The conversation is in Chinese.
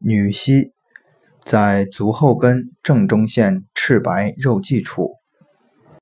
女膝在足后跟正中线赤白肉际处。